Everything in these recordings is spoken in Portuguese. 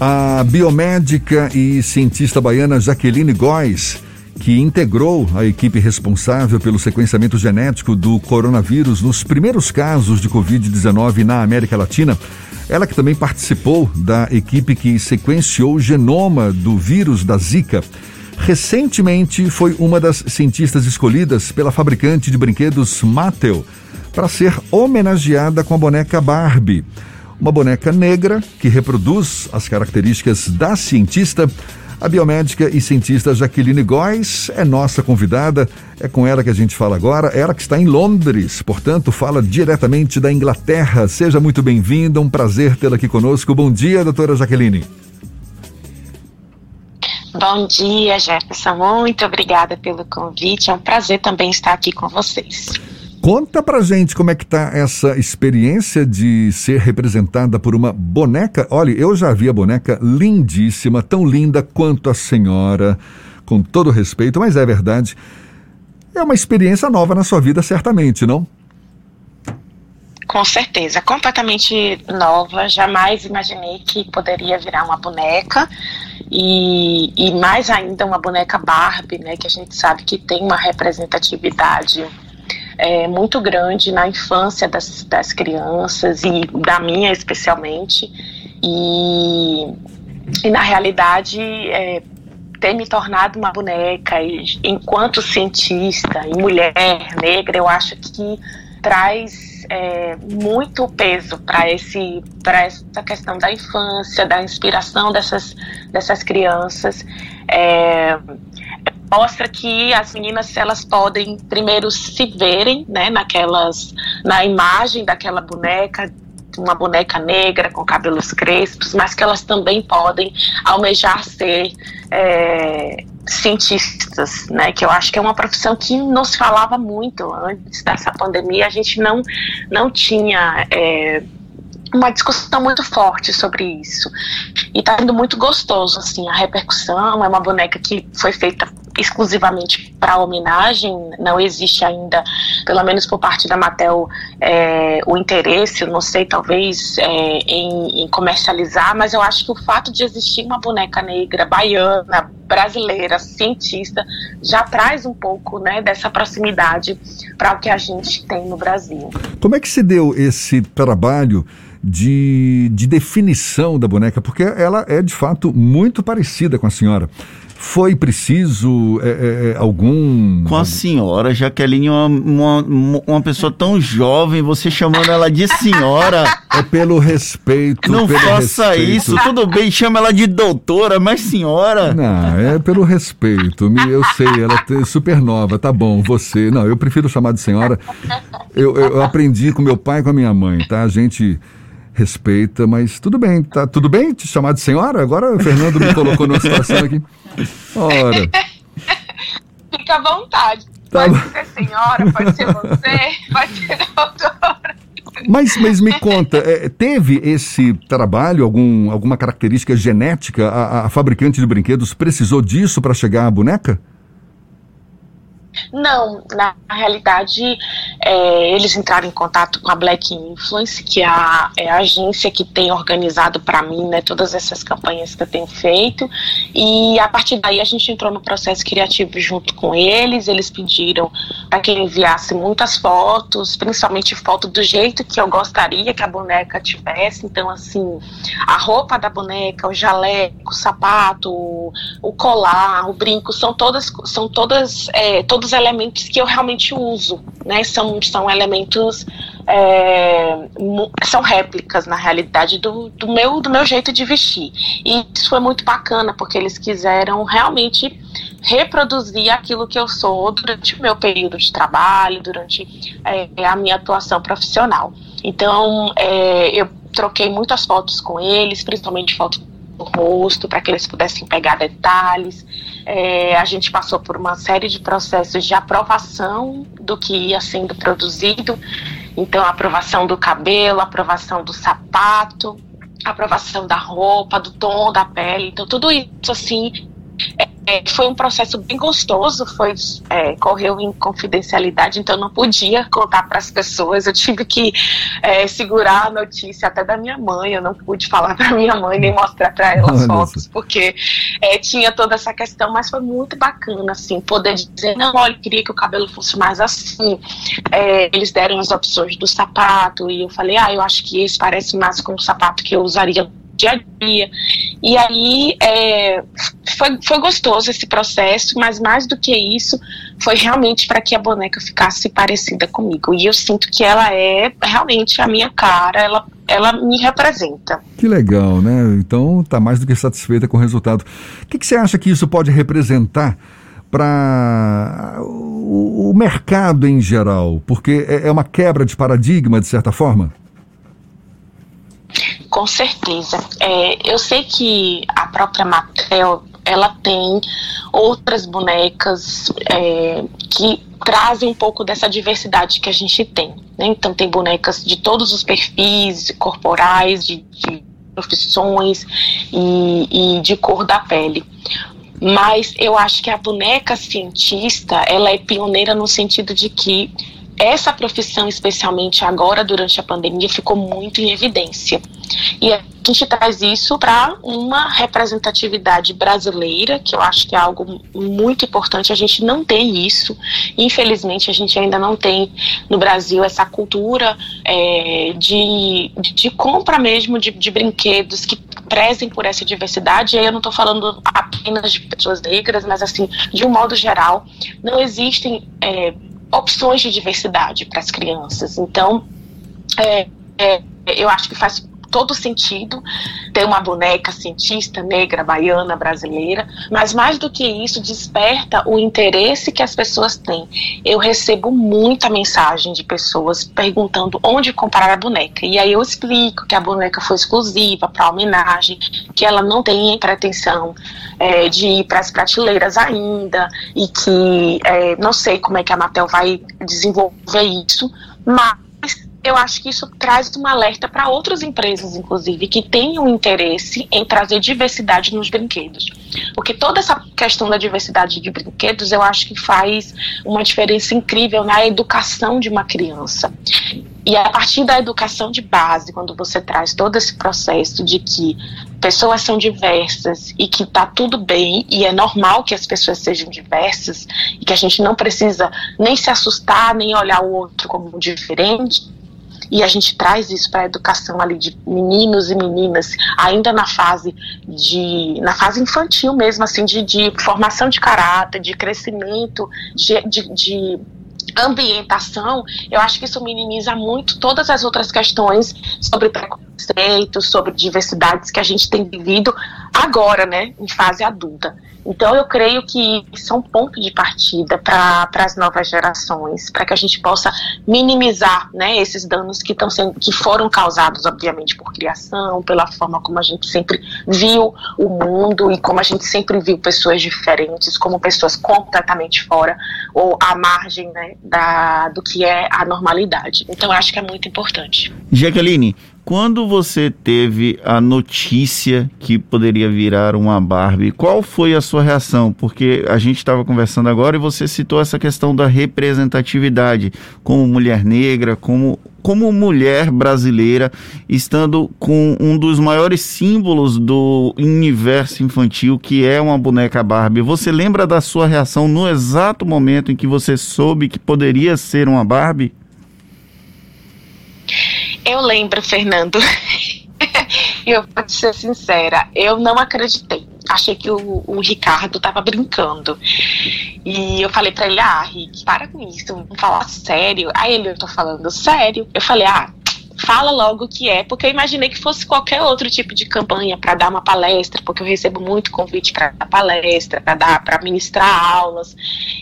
A biomédica e cientista baiana Jaqueline Góes, que integrou a equipe responsável pelo sequenciamento genético do coronavírus nos primeiros casos de Covid-19 na América Latina, ela que também participou da equipe que sequenciou o genoma do vírus da Zika, recentemente foi uma das cientistas escolhidas pela fabricante de brinquedos Mattel para ser homenageada com a boneca Barbie uma boneca negra que reproduz as características da cientista. A biomédica e cientista Jaqueline Góes é nossa convidada, é com ela que a gente fala agora, ela que está em Londres, portanto fala diretamente da Inglaterra. Seja muito bem-vinda, um prazer tê-la aqui conosco. Bom dia, doutora Jaqueline. Bom dia, Jefferson. Muito obrigada pelo convite. É um prazer também estar aqui com vocês. Conta pra gente como é que tá essa experiência de ser representada por uma boneca. Olha, eu já vi a boneca lindíssima, tão linda quanto a senhora, com todo respeito, mas é verdade. É uma experiência nova na sua vida, certamente, não? Com certeza, completamente nova. Jamais imaginei que poderia virar uma boneca e, e mais ainda uma boneca Barbie, né? Que a gente sabe que tem uma representatividade é, muito grande na infância das, das crianças e da minha especialmente. E, e na realidade, é, ter me tornado uma boneca e, enquanto cientista e mulher negra, eu acho que traz é, muito peso para esse para essa questão da infância, da inspiração dessas dessas crianças. É, mostra que as meninas elas podem primeiro se verem, né, naquelas na imagem daquela boneca uma boneca negra com cabelos crespos, mas que elas também podem almejar ser é, cientistas, né? Que eu acho que é uma profissão que nos falava muito antes dessa pandemia. A gente não não tinha é, uma discussão muito forte sobre isso. E tá sendo muito gostoso, assim, a repercussão. É uma boneca que foi feita exclusivamente para homenagem, não existe ainda, pelo menos por parte da Mattel, é, o interesse, eu não sei, talvez, é, em, em, comercializar, mas eu acho que o fato de existir uma boneca negra, baiana, brasileira, cientista, já traz um pouco né, dessa proximidade para o que a gente tem no Brasil. Como é que se deu esse trabalho? De, de definição da boneca, porque ela é de fato muito parecida com a senhora. Foi preciso é, é, é, algum. Com a senhora, Jaqueline, uma, uma, uma, pessoa tão jovem, você chamando ela de senhora. É pelo respeito. Não pelo faça respeito. isso, tudo bem, chama ela de doutora, mas senhora. Não, é pelo respeito. Eu sei, ela é super nova, tá bom, você. Não, eu prefiro chamar de senhora. Eu, eu aprendi com meu pai e com a minha mãe, tá? A gente respeita, mas tudo bem, tá tudo bem te chamar de senhora? Agora o Fernando me colocou numa situação aqui. Ora. Fica à vontade. Tá pode ser senhora, pode ser você, pode ser doutora. Mas, mas me conta, é, teve esse trabalho, algum, alguma característica genética? A, a fabricante de brinquedos precisou disso para chegar à boneca? Não, na realidade, é, eles entraram em contato com a Black Influence, que é a, é a agência que tem organizado para mim né, todas essas campanhas que eu tenho feito. E a partir daí a gente entrou no processo criativo junto com eles. Eles pediram para que eu enviasse muitas fotos, principalmente foto do jeito que eu gostaria que a boneca tivesse. Então, assim, a roupa da boneca, o jaleco, o sapato, o, colar, o brinco, são todas, são todas, é, todos dos elementos que eu realmente uso, né? São, são elementos, é, são réplicas, na realidade, do, do, meu, do meu jeito de vestir. E isso foi muito bacana, porque eles quiseram realmente reproduzir aquilo que eu sou durante o meu período de trabalho, durante é, a minha atuação profissional. Então, é, eu troquei muitas fotos com eles, principalmente fotos do rosto, para que eles pudessem pegar detalhes. É, a gente passou por uma série de processos de aprovação do que ia sendo produzido. Então, aprovação do cabelo, aprovação do sapato, aprovação da roupa, do tom da pele. Então, tudo isso, assim, é, é, foi um processo bem gostoso, foi é, correu em confidencialidade, então não podia contar para as pessoas. Eu tive que é, segurar a notícia até da minha mãe. Eu não pude falar para minha mãe nem mostrar para ela as fotos, porque é, tinha toda essa questão. Mas foi muito bacana, assim, poder dizer não, olha, eu queria que o cabelo fosse mais assim. É, eles deram as opções do sapato e eu falei, ah, eu acho que esse parece mais com o sapato que eu usaria dia a dia. E aí é, foi, foi gostoso esse processo, mas mais do que isso, foi realmente para que a boneca ficasse parecida comigo. E eu sinto que ela é realmente a minha cara, ela, ela me representa. Que legal, né? Então tá mais do que satisfeita com o resultado. O que, que você acha que isso pode representar? para o, mercado em geral? Porque é, é uma quebra de paradigma, de certa forma? Com certeza. É, eu sei que a própria Mattel ela tem outras bonecas é, que trazem um pouco dessa diversidade que a gente tem. Né? Então tem bonecas de todos os perfis corporais, de, de profissões e, e de cor da pele mas eu acho que a boneca cientista ela é pioneira no sentido de que essa profissão, especialmente agora durante a pandemia, ficou muito em evidência. E a gente traz isso para uma representatividade brasileira, que eu acho que é algo muito importante. A gente não tem isso, infelizmente, a gente ainda não tem no Brasil essa cultura é, de, de compra mesmo de, de brinquedos que prezem por essa diversidade. E aí eu não estou falando apenas de pessoas negras, mas assim, de um modo geral, não existem. É, opções de diversidade para as crianças. Então, é, é, eu acho que faz todo sentido ter uma boneca cientista negra, baiana, brasileira, mas mais do que isso, desperta o interesse que as pessoas têm. Eu recebo muita mensagem de pessoas perguntando onde comprar a boneca. E aí eu explico que a boneca foi exclusiva para homenagem, que ela não tem pretensão é, de ir para as prateleiras ainda, e que é, não sei como é que a Mattel vai desenvolver isso, mas eu acho que isso traz um alerta para outras empresas, inclusive, que tenham interesse em trazer diversidade nos brinquedos. Porque toda essa questão da diversidade de brinquedos, eu acho que faz uma diferença incrível na educação de uma criança. E a partir da educação de base, quando você traz todo esse processo de que pessoas são diversas e que tá tudo bem e é normal que as pessoas sejam diversas e que a gente não precisa nem se assustar, nem olhar o outro como diferente, e a gente traz isso para a educação ali de meninos e meninas, ainda na fase de na fase infantil mesmo, assim, de, de formação de caráter, de crescimento, de, de, de ambientação, eu acho que isso minimiza muito todas as outras questões sobre preconceito, sobre diversidades que a gente tem vivido agora, né, em fase adulta. Então, eu creio que isso é um ponto de partida para as novas gerações, para que a gente possa minimizar né, esses danos que, sendo, que foram causados, obviamente, por criação, pela forma como a gente sempre viu o mundo e como a gente sempre viu pessoas diferentes, como pessoas completamente fora ou à margem né, da, do que é a normalidade. Então, acho que é muito importante. Jaqueline, quando você teve a notícia que poderia virar uma Barbie, qual foi a sua reação? Porque a gente estava conversando agora e você citou essa questão da representatividade como mulher negra, como, como mulher brasileira, estando com um dos maiores símbolos do universo infantil, que é uma boneca Barbie. Você lembra da sua reação no exato momento em que você soube que poderia ser uma Barbie? Eu lembro, Fernando. Eu vou ser sincera, eu não acreditei. Achei que o, o Ricardo tava brincando. E eu falei pra ele, ah, Rick, para com isso, vamos falar sério. Aí ele, eu tô falando sério. Eu falei, ah, fala logo o que é, porque eu imaginei que fosse qualquer outro tipo de campanha para dar uma palestra, porque eu recebo muito convite para dar palestra, para dar, para ministrar aulas.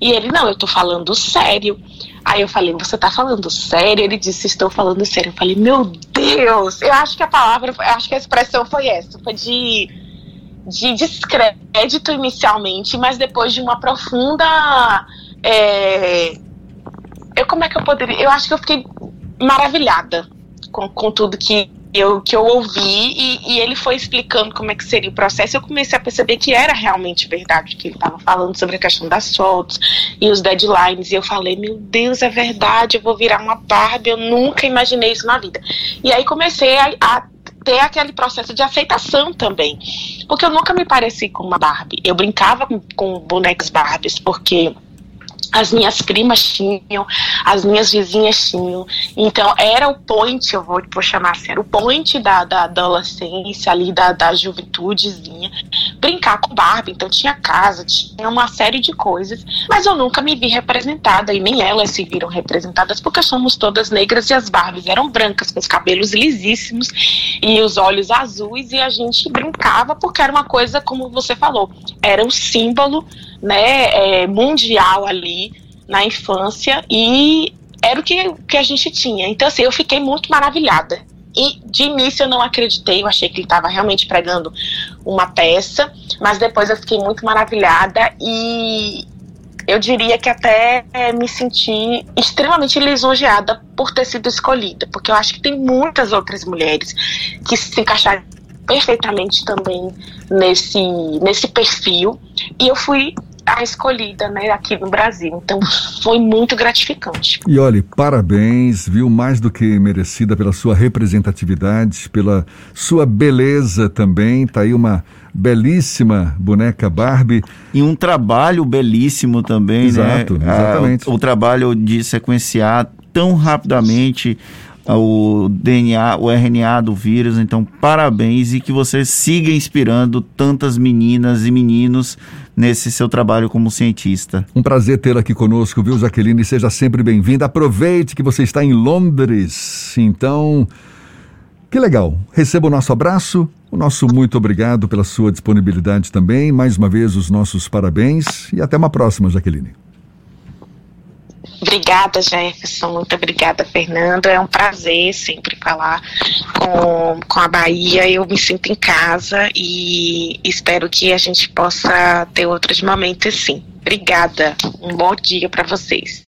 E ele, não, eu tô falando sério. Aí eu falei, você tá falando sério? Ele disse, estou falando sério. Eu falei, meu Deus! Eu acho que a palavra, eu acho que a expressão foi essa, foi de, de descrédito inicialmente, mas depois de uma profunda. É, eu, como é que eu poderia. Eu acho que eu fiquei maravilhada com, com tudo que eu, que eu ouvi e, e, ele foi explicando como é que seria o processo, eu comecei a perceber que era realmente verdade que ele estava falando sobre a questão das fotos e os deadlines. E eu falei, meu Deus, é verdade, eu vou virar uma Barbie, eu nunca imaginei isso na vida. E aí comecei a, a ter aquele processo de aceitação também. Porque eu nunca me pareci com uma Barbie. Eu brincava com, com bonecos Barbies, porque as minhas primas tinham, as minhas vizinhas tinham. Então, era o point, eu vou, vou chamar assim, era o point da, da adolescência ali, da, da juventudezinha. Brincar com Barbie, então tinha casa, tinha uma série de coisas, mas eu nunca me vi representada, e nem elas se viram representadas, porque somos todas negras e as Barbies eram brancas, com os cabelos lisíssimos e os olhos azuis, e a gente brincava porque era uma coisa, como você falou, era o símbolo né, é, mundial ali na infância e era o que, que a gente tinha. Então, assim, eu fiquei muito maravilhada. E de início eu não acreditei, eu achei que ele estava realmente pregando uma peça, mas depois eu fiquei muito maravilhada e eu diria que até me senti extremamente lisonjeada por ter sido escolhida, porque eu acho que tem muitas outras mulheres que se encaixaram perfeitamente também nesse, nesse perfil. E eu fui a escolhida, né, aqui no Brasil. Então foi muito gratificante. E olhe, parabéns, viu, mais do que merecida pela sua representatividade, pela sua beleza também. Tá aí uma belíssima boneca Barbie. E um trabalho belíssimo também, Exato, né? Exatamente. Ah, o, o trabalho de sequenciar tão rapidamente o DNA, o RNA do vírus. Então, parabéns e que você siga inspirando tantas meninas e meninos nesse seu trabalho como cientista. Um prazer tê-la aqui conosco, viu, Jaqueline? Seja sempre bem-vinda. Aproveite que você está em Londres. Então, que legal. Receba o nosso abraço, o nosso muito obrigado pela sua disponibilidade também. Mais uma vez, os nossos parabéns e até uma próxima, Jaqueline. Obrigada, Jefferson. Muito obrigada, Fernando. É um prazer sempre falar com, com a Bahia. Eu me sinto em casa e espero que a gente possa ter outros momentos sim. Obrigada. Um bom dia para vocês.